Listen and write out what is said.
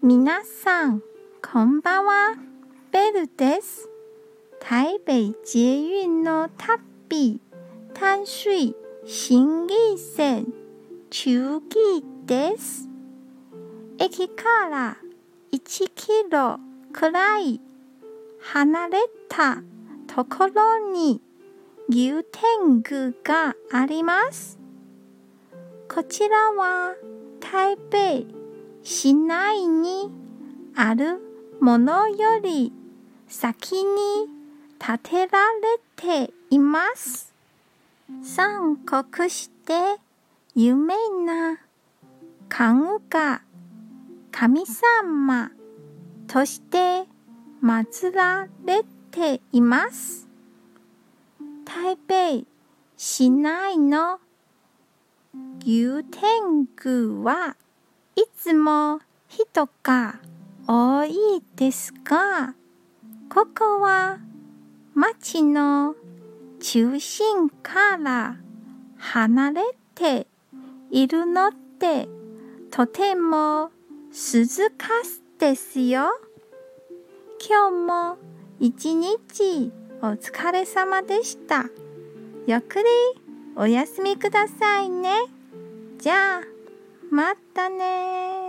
皆さん、こんばんは。ベルです。台北捷運の旅、淡水新義線中期です。駅から1キロくらい離れたところに牛天宮があります。こちらは台北市内にあるものより先に建てられています。三国して有名な関羽が神様として祀られています。台北市内の牛天宮はいつも人が多いですが、ここは町の中心から離れているので、とても涼かすですよ。今日も一日お疲れ様でした。ゆっくりお休みくださいね。じゃあ、またね